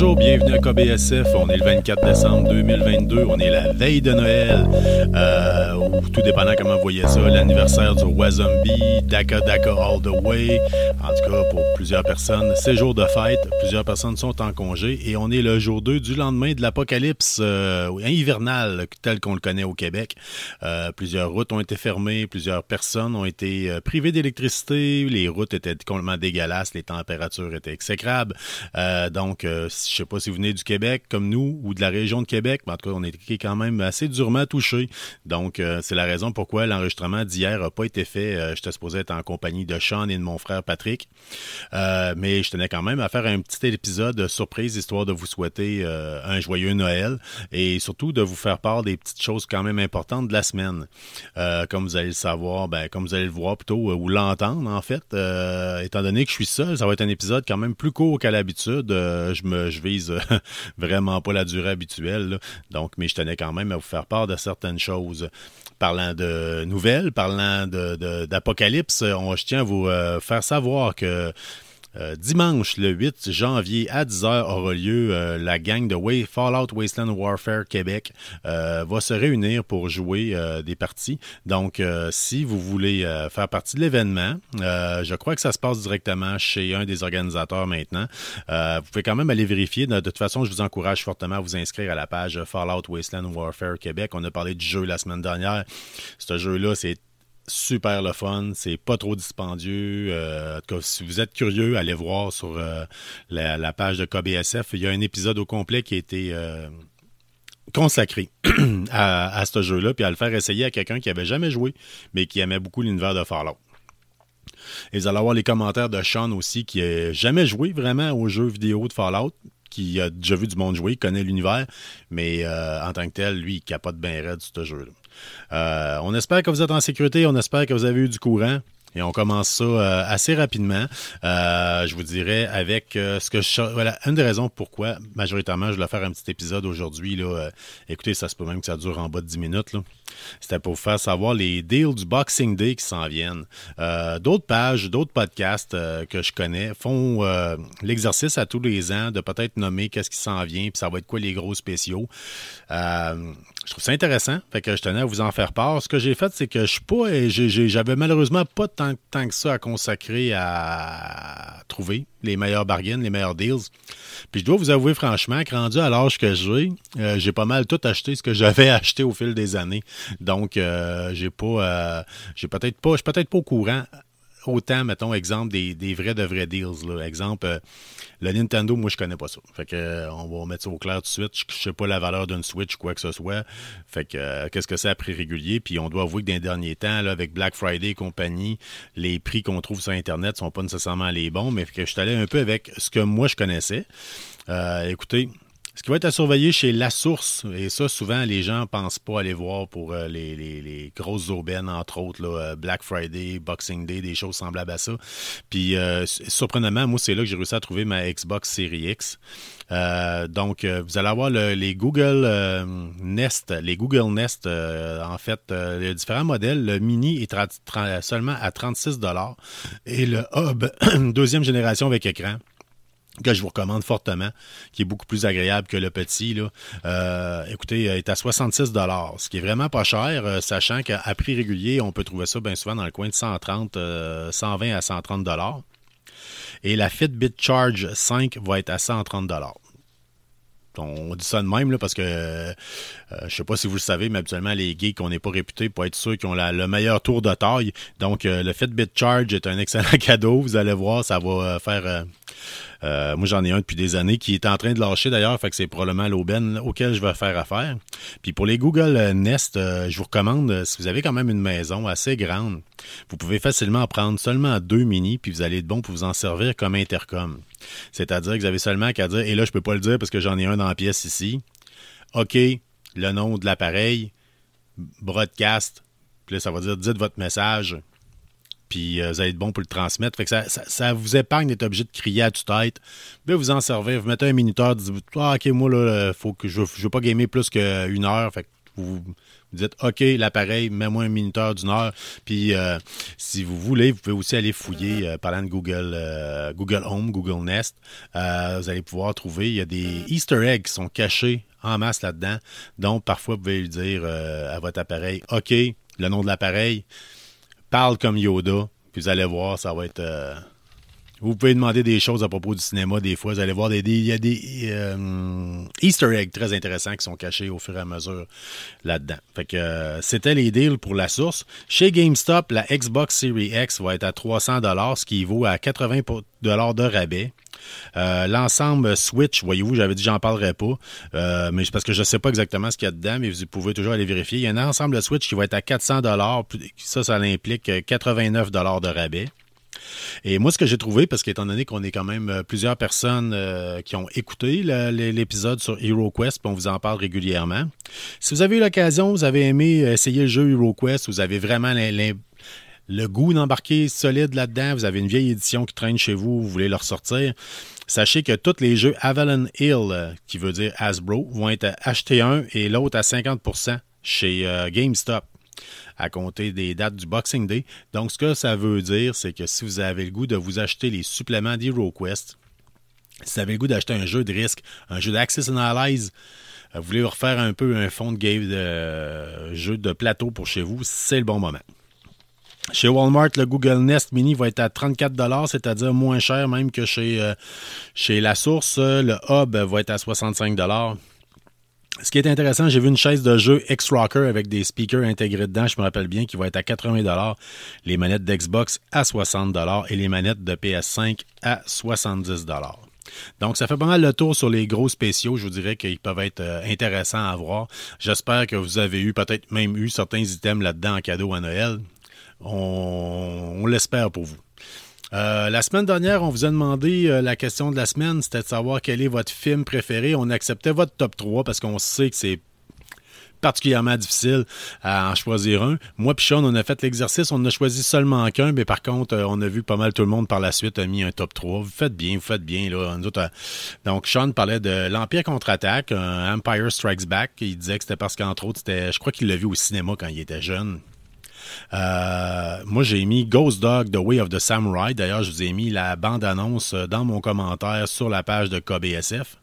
Bonjour, bienvenue à KBSF. On est le 24 décembre 2022. On est la veille de Noël. Euh, ou tout dépendant comment vous voyez ça. L'anniversaire du Wazombi, Daka Daka All the Way. En tout cas, pour plusieurs personnes, c'est jour de fête. Plusieurs personnes sont en congé. Et on est le jour 2 du lendemain de l'apocalypse euh, hivernal tel qu'on le connaît au Québec. Euh, plusieurs routes ont été fermées. Plusieurs personnes ont été euh, privées d'électricité. Les routes étaient complètement dégueulasses. Les températures étaient exécrables. Euh, donc, euh, je sais pas si vous venez du Québec comme nous ou de la région de Québec, mais en tout cas, on est quand même assez durement touché. Donc, c'est la raison pourquoi l'enregistrement d'hier n'a pas été fait. J'étais supposé être en compagnie de Sean et de mon frère Patrick. Euh, mais je tenais quand même à faire un petit épisode surprise, histoire de vous souhaiter euh, un joyeux Noël et surtout de vous faire part des petites choses quand même importantes de la semaine. Euh, comme vous allez le savoir, ben, comme vous allez le voir plutôt, euh, ou l'entendre en fait, étant donné que je suis seul, ça va être un épisode quand même plus court qu'à l'habitude. Je me je vise vraiment pas la durée habituelle. là. Donc, mais je tenais quand même à vous faire part de certaines choses. Parlant de nouvelles, parlant de- de- d'apocalypse, on, je tiens à vous faire savoir que euh, dimanche, le 8 janvier à 10h aura lieu euh, la gang de Way, Fallout Wasteland Warfare Québec euh, va se réunir pour jouer des parties. Donc, si vous voulez faire partie de l'événement, je crois que ça se passe directement chez un des organisateurs maintenant. Vous pouvez quand même aller vérifier. De toute façon, je vous encourage fortement à vous inscrire à la page Fallout Wasteland Warfare Québec. On a parlé du jeu la semaine dernière. Ce jeu-là, c'est super le fun, c'est pas trop dispendieux. Euh, en tout cas, si vous êtes curieux, allez voir sur euh, la, page de KBSF. Il y a un épisode au complet qui a été euh, consacré à, ce jeu-là, puis à le faire essayer à quelqu'un qui avait jamais joué, mais qui aimait beaucoup l'univers de Fallout. Et vous allez avoir les commentaires de Sean aussi, qui n'a jamais joué vraiment aux jeux vidéo de Fallout, qui a déjà vu du monde jouer, connaît l'univers, mais en tant que tel, lui, il capote bien raide ce jeu-là. Euh, on espère que vous êtes en sécurité, on espère que vous avez eu du courant. Et on commence ça euh, assez rapidement. Euh, je vous dirais avec euh, ce que je... Voilà, une des raisons pourquoi, majoritairement, je voulais faire un petit épisode aujourd'hui. Là, écoutez, ça se peut même que ça dure en bas de 10 minutes. là. C'était pour vous faire savoir les deals du Boxing Day qui s'en viennent. D'autres pages, d'autres podcasts que je connais font l'exercice à tous les ans de peut-être nommer qu'est-ce qui s'en vient, puis ça va être quoi les gros spéciaux. Je trouve ça intéressant, fait que je tenais à vous en faire part. Ce que j'ai fait, c'est que je suis pas, j'avais malheureusement pas tant, que ça à consacrer à trouver les meilleures bargaines, les meilleurs deals. Puis je dois vous avouer franchement que rendu à l'âge que j'ai, euh, j'ai pas mal tout acheté ce que j'avais acheté au fil des années. Donc euh, j'ai pas, euh, j'ai peut-être pas, je suis peut-être pas au courant autant, mettons, exemple, des, vrais de vrais deals. Exemple, euh, le Nintendo, moi, je connais pas ça. Fait que, euh, on va mettre ça au clair tout de suite. Je, je sais pas la valeur d'une Switch, quoi que ce soit. Fait que, euh, qu'est-ce que c'est à prix régulier? Puis on doit avouer que dans les derniers temps, avec Black Friday et compagnie, les prix qu'on trouve sur Internet sont pas nécessairement les bons, mais je suis allé un peu avec ce que moi, je connaissais. Écoutez, ce qui va être à surveiller chez La Source, et ça, souvent, les gens pensent pas aller voir pour euh, les, les- les grosses aubaines, entre autres, euh, Black Friday, Boxing Day, des choses semblables à ça. Puis, euh, su- surprenamment, moi, c'est là que j'ai réussi à trouver ma Xbox Series X. Donc, vous allez avoir le- les Google Nest, les Google Nest, en fait, a différents modèles. Le Mini est seulement à 36 et le Hub, deuxième génération avec écran, que je vous recommande fortement, qui est beaucoup plus agréable que le petit. Là. Euh, écoutez, euh, est à 66 ce qui est vraiment pas cher, euh, sachant qu'à prix régulier, on peut trouver ça bien souvent dans le coin de 130, euh, 120 à 130 dollars. Et la Fitbit Charge 5 va être à 130 on dit ça de même là, parce que euh, euh, je sais pas si vous le savez, mais habituellement les geeks, on n'est pas réputés pour être ceux qui ont la- le meilleur tour de taille. Donc euh, le Fitbit Charge est un excellent cadeau. Vous allez voir, ça va euh, faire. euh, euh, moi j'en ai un depuis des années qui est en train de lâcher d'ailleurs, fait que c'est probablement l'aubaine auquel je vais faire affaire. Puis pour les Google Nest, euh, je vous recommande, euh, si vous avez quand même une maison assez grande, vous pouvez facilement en prendre seulement deux mini, puis vous allez être bon pour vous en servir comme intercom. C'est-à-dire que vous avez seulement qu'à dire, et là je peux pas le dire parce que j'en ai un dans la pièce ici. OK, le nom de l'appareil, broadcast, puis là ça va dire dites votre message, puis euh, vous allez être bon pour le transmettre. Fait que ça, vous épargne d'être obligé de crier à tue-tête. Puis vous en servir, vous mettez un minuteur, dites ah, ok, moi là, faut que je, je veux pas gamer plus qu'une heure. Fait que vous, Vous dites OK, l'appareil, mets-moi un minuteur d'une heure. Puis euh, si vous voulez, vous pouvez aussi aller fouiller, euh, parlant de Google, euh, Google Home, Google Nest. vous allez pouvoir trouver, il y a des Easter eggs qui sont cachés en masse là-dedans. Donc, parfois, vous pouvez lui dire à votre appareil OK, le nom de l'appareil, parle comme Yoda. Puis vous allez voir, ça va être vous pouvez demander des choses à propos du cinéma des fois. Vous allez voir, des, il y a des euh, Easter eggs très intéressants qui sont cachés au fur et à mesure là-dedans. Fait que euh, c'était les deals pour la source. Chez GameStop, la Xbox Series X va être à 300 ce qui vaut à 80 de rabais. Euh, l'ensemble Switch, voyez-vous, j'avais dit j'en parlerai pas, mais parce que je ne sais pas exactement ce qu'il y a dedans, mais vous pouvez toujours aller vérifier. Il y a un ensemble Switch qui va être à 400 Ça, ça implique 89 de rabais. Et moi, ce que j'ai trouvé, parce qu'étant donné qu'on est quand même euh, plusieurs personnes euh, qui ont écouté l'épisode sur HeroQuest, puis on vous en parle régulièrement, si vous avez eu l'occasion, vous avez aimé euh, essayer le jeu HeroQuest, vous avez vraiment le goût d'embarquer solide là-dedans, vous avez une vieille édition qui traîne chez vous, vous voulez le ressortir, sachez que tous les jeux Avalon Hill, qui veut dire Hasbro, vont être achetés un et l'autre à 50% chez GameStop à compter des dates du Boxing Day. Donc, ce que ça veut dire, c'est que si vous avez le goût de vous acheter les suppléments d'HeroQuest, si vous avez le goût d'acheter un jeu de risque, un jeu d'Access Analyze, euh, vous voulez refaire un peu un fond de game de euh, jeu de plateau pour chez vous, c'est le bon moment. Chez Walmart, le Google Nest Mini va être à 34 c'est-à-dire moins cher même que chez, euh, chez La Source. Le Hub va être à 65 ce qui est intéressant, j'ai vu une chaise de jeu X-Rocker avec des speakers intégrés dedans, je me rappelle bien, qui va être à 80 les manettes d'Xbox à 60 et les manettes de PS5 à 70 donc, ça fait pas mal le tour sur les gros spéciaux. Je vous dirais qu'ils peuvent être euh, intéressants à voir. J'espère que vous avez eu, peut-être même eu certains items là-dedans en cadeau à Noël. on l'espère pour vous. Euh, la semaine dernière, on vous a demandé euh, la question de la semaine, c'était de savoir quel est votre film préféré. On acceptait votre top 3 parce qu'on sait que c'est particulièrement difficile à en choisir un. Moi puis Sean, on a fait l'exercice, on a choisi seulement qu'un, mais par contre, euh, on a vu pas mal tout le monde par la suite a mis un top 3. Vous faites bien, vous faites bien. Là. donc, Sean parlait de l'Empire contre-attaque, Empire Strikes Back. Il disait que c'était parce qu'entre autres, c'était, je crois qu'il l'a vu au cinéma quand il était jeune. Euh, moi, j'ai mis Ghost Dog, The Way of the Samurai. D'ailleurs, je vous ai mis la bande-annonce dans mon commentaire sur la page de KBSF.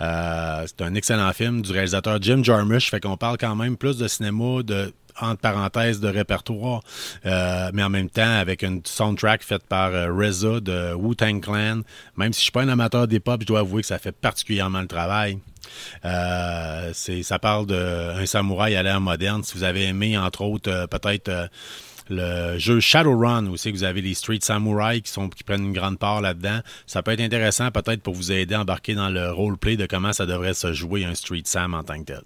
Euh, c'est un excellent film du réalisateur Jim Jarmusch. Fait qu'on parle quand même plus de cinéma, de entre parenthèses de répertoire, euh, mais en même temps avec une soundtrack faite par Reza de Wu-Tang Clan. Même si je suis pas un amateur des pop, je dois avouer que ça fait particulièrement le travail. Euh, ça parle d'un samouraï à l'ère moderne. Si vous avez aimé, entre autres, euh, peut-être euh, le jeu Shadowrun aussi, que vous avez les Street Samurai qui, qui prennent une grande part là-dedans. Ça peut être intéressant peut-être pour vous aider à embarquer dans le roleplay de comment ça devrait se jouer un Street Sam en tant que tel.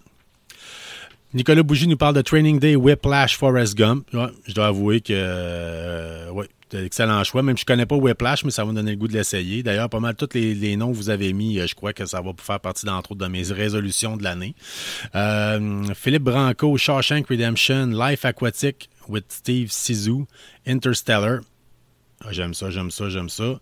Nicolas Bougie nous parle de Training Day Whiplash Forest Gump. je dois avouer que oui, excellent choix. Même je ne connais pas Whiplash, mais ça va me donner le goût de l'essayer. D'ailleurs, pas mal tous les, noms que vous avez mis, euh, je crois que ça va faire partie, d'entre autres, de mes résolutions de l'année. Euh, Philippe Branco, Shawshank Redemption, Life Aquatic with Steve Sisu, Interstellar. Ah, j'aime ça, j'aime ça, j'aime ça.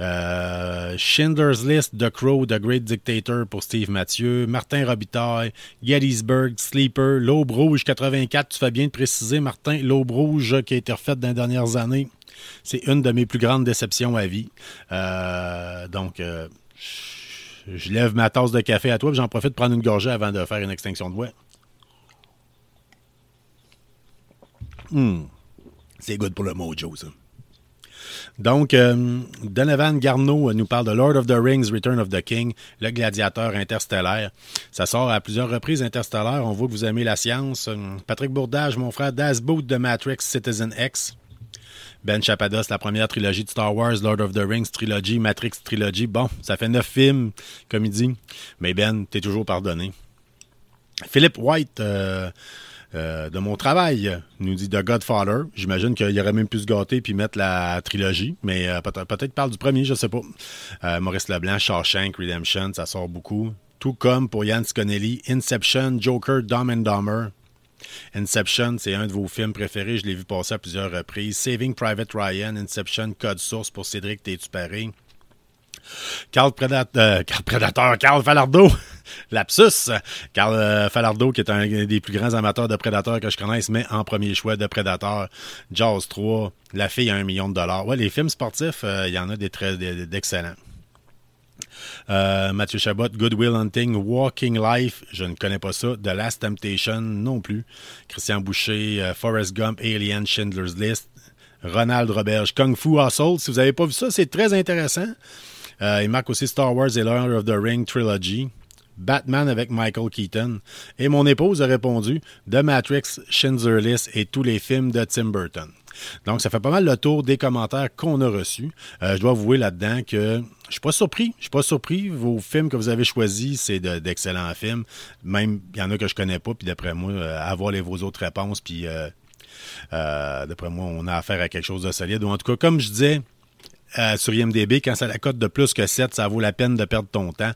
Euh, Schindler's List, The Crow, The Great Dictator pour Steve Mathieu, Martin Robitaille, Gettysburg, Sleeper, L'Aube Rouge 84. Tu fais bien de préciser, Martin, L'Aube Rouge qui a été refaite dans les dernières années. C'est une de mes plus grandes déceptions à vie. Euh, donc, euh, je lève ma tasse de café à toi, j'en profite pour prendre une gorgée avant de faire une extinction de voix. Hmm. C'est good pour le mojo, ça. Donc, euh, Donovan Garneau nous parle de Lord of the Rings, Return of the King, le gladiateur interstellaire. Ça sort à plusieurs reprises interstellaire. On voit que vous aimez la science. Patrick Bourdage, mon frère Das Boot de Matrix Citizen X. Ben Chapados, la première trilogie de Star Wars, Lord of the Rings trilogy, Matrix trilogy. Bon, ça fait neuf films, comme il dit. Mais Ben, t'es toujours pardonné. Philippe White, euh, euh, de mon travail, nous dit The Godfather. J'imagine qu'il aurait même pu se gâter puis mettre la trilogie, mais euh, peut-être parle du premier, je sais pas. Maurice Leblanc, Shawshank, Redemption, ça sort beaucoup. Tout comme pour Yann Sconelli, Inception, Joker, Dumb and Dumber, Inception, c'est un de vos films préférés. Je l'ai vu passer à plusieurs reprises. Saving Private Ryan, Inception, Code Source pour Cédric T'es-tu Carl, Predator, euh, Carl Falardeau. Lapsus. Carl Falardo, qui est un des plus grands amateurs de Predator que je connaisse, mais en premier choix de Predator. Jaws 3. La fille a un million de dollars. Ouais, les films sportifs, il y en a des très d'excellents. Euh, Mathieu Chabot, Good Will Hunting, Walking Life, je ne connais pas ça. The Last Temptation non plus. Christian Boucher, euh, Forrest Gump, Alien, Schindler's List. Ronald Roberge, Kung Fu Hustle. Si vous n'avez pas vu ça, c'est très intéressant. Euh, il marque aussi Star Wars et Lord of the Ring Trilogy. Batman avec Michael Keaton. Et mon épouse a répondu The Matrix, Schindler's List et tous les films de Tim Burton. Donc, ça fait pas mal le tour des commentaires qu'on a reçus. je dois avouer là-dedans que je suis pas surpris. Je suis pas surpris. Vos films que vous avez choisis, c'est d'excellents films. Même, il y en a que je connais pas, puis d'après moi, euh, avoir les, vos autres réponses, puis euh, euh, d'après moi, on a affaire à quelque chose de solide. Ou en tout cas, comme je disais, sur IMDB, quand ça la cote de plus que 7, ça vaut la peine de perdre ton temps.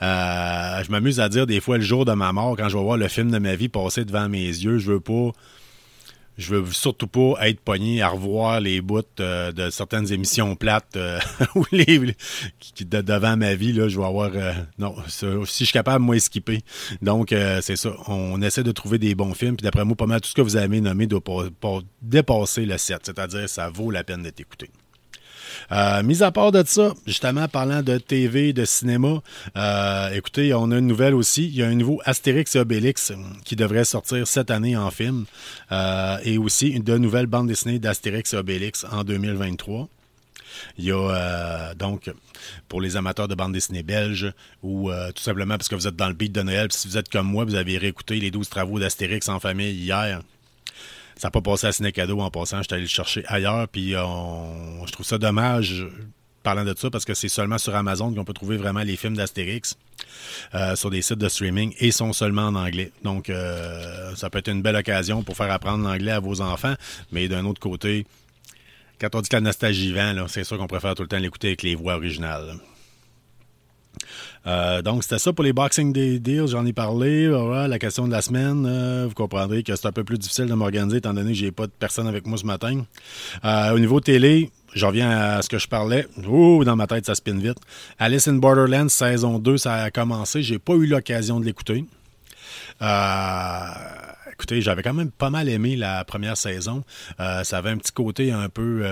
je m'amuse à dire des fois le jour de ma mort, quand je vais voir le film de ma vie passer devant mes yeux, je veux pas je veux surtout pas être pogné à revoir les bouts euh, de certaines émissions plates euh, ou les, qui, devant ma vie là, je vais avoir euh, non, si je suis capable moi skipper. Donc c'est ça, on essaie de trouver des bons films puis d'après moi pas mal tout ce que vous avez nommé doit pas, dépasser le 7, c'est-à-dire ça vaut la peine d'être écouté. Euh, mis à part de ça, justement, parlant de TV, de cinéma, euh, écoutez, on a une nouvelle aussi. Il y a un nouveau Astérix et Obélix euh, qui devrait sortir cette année en film. et aussi de nouvelles bandes dessinées d'Astérix et Obélix en 2023. Il y a donc pour les amateurs de bandes dessinées belges ou tout simplement parce que vous êtes dans le beat de Noël, si vous êtes comme moi, vous avez réécouté les 12 travaux d'Astérix en famille hier. Ça n'a pas passé à Ciné Cadeau en passant. J'étais allé le chercher ailleurs. Puis je trouve ça dommage, parlant de ça, parce que c'est seulement sur Amazon qu'on peut trouver vraiment les films d'Astérix. Euh, sur des sites de streaming et sont seulement en anglais. Donc, euh, ça peut être une belle occasion pour faire apprendre l'anglais à vos enfants. Mais d'un autre côté, quand on dit que la nostalgie vend, c'est sûr qu'on préfère tout le temps l'écouter avec les voix originales. Euh, donc, c'était ça pour les Boxing Day Deals. J'en ai parlé. La question de la semaine, euh, vous comprendrez que c'est un peu plus difficile de m'organiser étant donné que j'ai pas de personne avec moi ce matin. Euh, au niveau télé, je reviens à ce que je parlais. Ouh, dans ma tête, ça spin vite. Alice in Borderlands, saison 2, ça a commencé. J'ai pas eu l'occasion de l'écouter. écoutez, j'avais quand même pas mal aimé la première saison. ça avait un petit côté un peu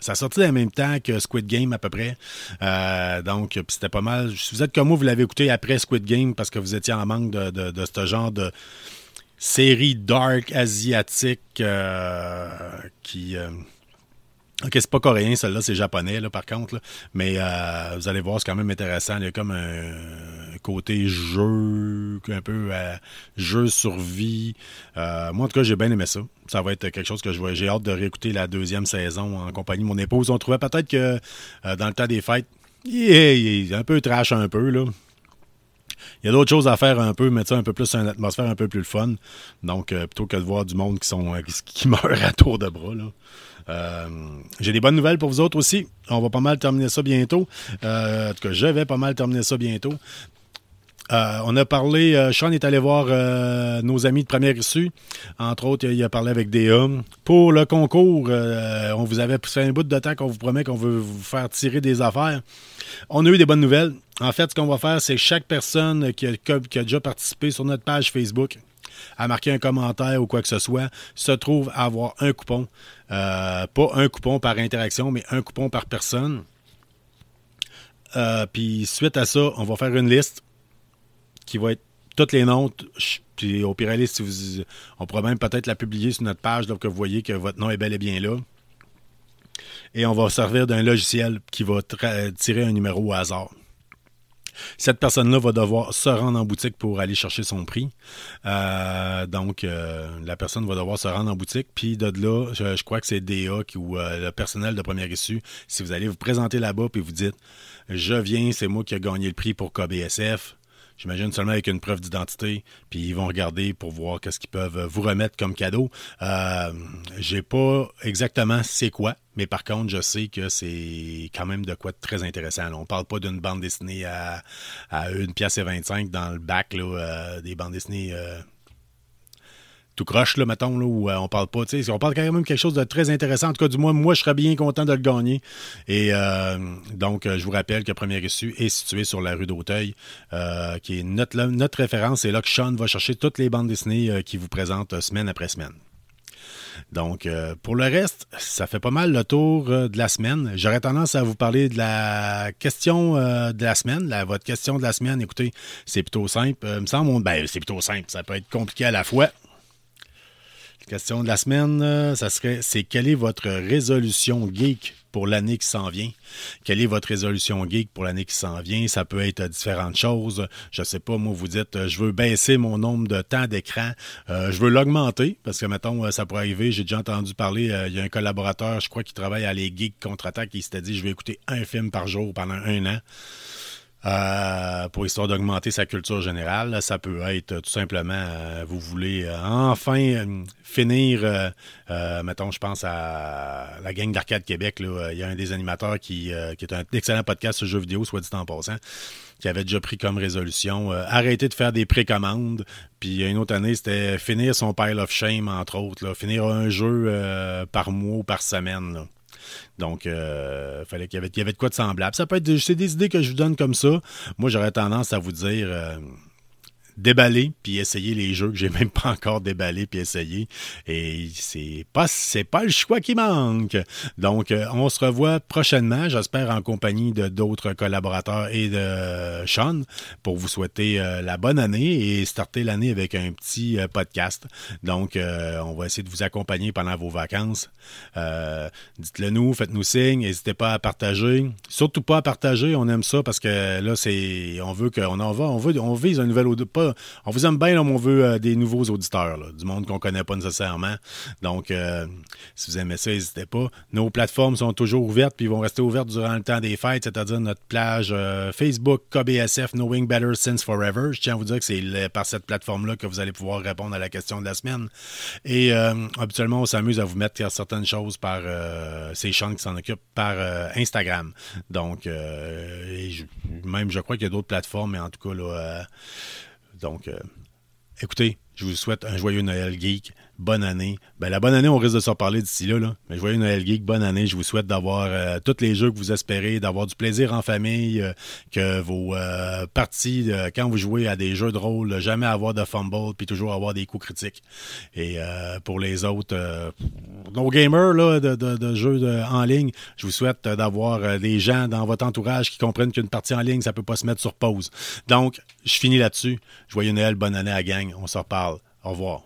ça a sorti en même temps que Squid Game à peu près. Euh, donc, c'était pas mal. Si vous êtes comme moi, vous l'avez écouté après Squid Game parce que vous étiez en manque de, ce genre de série dark asiatique euh, qui. Euh, Ok, c'est pas coréen, celle-là, c'est japonais, là, par contre. Mais vous allez voir, c'est quand même intéressant. Il y a comme un côté jeu, un peu euh, jeu survie. Euh, moi, en tout cas, j'ai bien aimé ça. Ça va être quelque chose que je vois. J'ai hâte de réécouter la deuxième saison en compagnie de mon épouse. On trouvait peut-être que dans le temps des fêtes, il est un peu trash un peu, là. Il y a d'autres choses à faire un peu, mettre ça un peu plus une atmosphère un peu plus fun. Donc, plutôt que de voir du monde qui sont qui, meurt à tour de bras. Euh, j'ai des bonnes nouvelles pour vous autres aussi. On va pas mal terminer ça bientôt. Euh, en tout cas, je vais pas mal terminer ça bientôt. Euh, on a parlé, Sean est allé voir nos amis de première issue. Entre autres, il a parlé avec des hommes. Pour le concours, on vous avait fait un bout de temps qu'on vous promet qu'on veut vous faire tirer des affaires. On a eu des bonnes nouvelles. En fait, ce qu'on va faire, c'est chaque personne qui a, qui a déjà participé sur notre page Facebook à marquer un commentaire ou quoi que ce soit, se trouve à avoir un coupon. Euh, pas un coupon par interaction, mais un coupon par personne. Euh, puis suite à ça, on va faire une liste qui va être toutes les noms. Puis au pire, si vous, on pourra même peut-être la publier sur notre page, donc que vous voyez que votre nom est bel et bien là. Et on va servir d'un logiciel qui va tirer un numéro au hasard. Cette personne-là va devoir se rendre en boutique pour aller chercher son prix. Euh, donc, euh, la personne va devoir se rendre en boutique. Puis de là, je, crois que c'est DA qui, ou euh, le personnel de première issue. Si vous allez vous présenter là-bas puis vous dites, je viens, c'est moi qui ai gagné le prix pour KBSF. J'imagine seulement avec une preuve d'identité, puis ils vont regarder pour voir qu'est-ce qu'ils peuvent vous remettre comme cadeau. Euh, j'ai pas exactement c'est quoi, mais par contre, je sais que c'est quand même de quoi de très intéressant. On parle pas d'une bande dessinée à, à 1 pièce et 25 dans le bac là, euh, des bandes dessinées euh, tout croche, là, mettons, là, où on parle pas. On parle quand même quelque chose de très intéressant. En tout cas, du moins, moi, je serais bien content de le gagner. Et donc, je vous rappelle que Premier Issue est situé sur la rue d'Auteuil, qui est notre, notre référence. C'est là que Sean va chercher toutes les bandes dessinées qu'il vous présente semaine après semaine. Donc, euh, pour le reste, ça fait pas mal le tour euh, de la semaine. J'aurais tendance à vous parler de la question euh, de la semaine. votre question de la semaine, écoutez, c'est plutôt simple. me semble, ben, c'est plutôt simple. Ça peut être compliqué à la fois. Question de la semaine, ça serait, c'est quelle est votre résolution geek pour l'année qui s'en vient? Quelle est votre résolution geek pour l'année qui s'en vient? Ça peut être différentes choses. Je sais pas, moi, vous dites, euh, je veux baisser mon nombre de temps d'écran. Euh, je veux l'augmenter parce que, mettons, euh, ça pourrait arriver. J'ai déjà entendu parler, il y a un collaborateur, je crois, qui travaille à les Geeks Contre-Attaque, qui s'était dit, je vais écouter un film par jour pendant un an. Euh, pour histoire d'augmenter sa culture générale. Ça peut être tout simplement, euh, vous voulez euh, enfin finir, mettons, je pense à la gang d'Arcade Québec. Il y a un des animateurs qui, est un excellent podcast sur jeux vidéo, soit dit en passant qui avait déjà pris comme résolution arrêter de faire des précommandes. Puis une autre année, c'était finir son pile of shame, entre autres. Finir un jeu par mois ou par semaine. Donc, euh, fallait qu'il y, avait, de quoi de semblable. Ça peut être c'est des idées que je vous donne comme ça. Moi, j'aurais tendance à vous dire euh, déballer puis essayer les jeux que j'ai même pas encore déballé puis essayé et c'est pas c'est pas le choix qui manque. Donc euh, on se revoit prochainement, j'espère en compagnie de d'autres collaborateurs et de Sean pour vous souhaiter euh, la bonne année et starter l'année avec un petit euh, podcast. Donc on va essayer de vous accompagner pendant vos vacances. dites-le nous, faites-nous signe, n'hésitez pas à partager, surtout pas à partager, on aime ça parce que là c'est on veut qu'on en va, on veut on vise un nouvel pas on vous aime bien, mais on veut euh, des nouveaux auditeurs, du monde qu'on connaît pas nécessairement. Donc, euh, si vous aimez ça, n'hésitez pas. Nos plateformes sont toujours ouvertes, puis vont rester ouvertes durant le temps des fêtes, c'est-à-dire notre plage euh, Facebook, KBSF, Knowing Better Since Forever. Je tiens à vous dire que c'est par cette plateforme-là que vous allez pouvoir répondre à la question de la semaine. Et habituellement, on s'amuse à vous mettre certaines choses par ces Sean qui s'en occupent par Instagram. Donc, même je crois qu'il y a d'autres plateformes, mais en tout cas, là, donc, euh, écoutez, je vous souhaite un joyeux Noël geek bonne année. Ben, la bonne année, on risque de s'en parler d'ici là, là. Mais joyeux Noël Geek, bonne année. Je vous souhaite d'avoir euh, tous les jeux que vous espérez, d'avoir du plaisir en famille, euh, que vos euh, parties, quand vous jouez à des jeux de rôle, jamais avoir de fumble, puis toujours avoir des coups critiques. Et pour les autres, nos gamers là, de, jeux en ligne, je vous souhaite d'avoir des gens dans votre entourage qui comprennent qu'une partie en ligne, ça peut pas se mettre sur pause. Donc, je finis là-dessus. Joyeux Noël, bonne année à gang. On se reparle. Au revoir.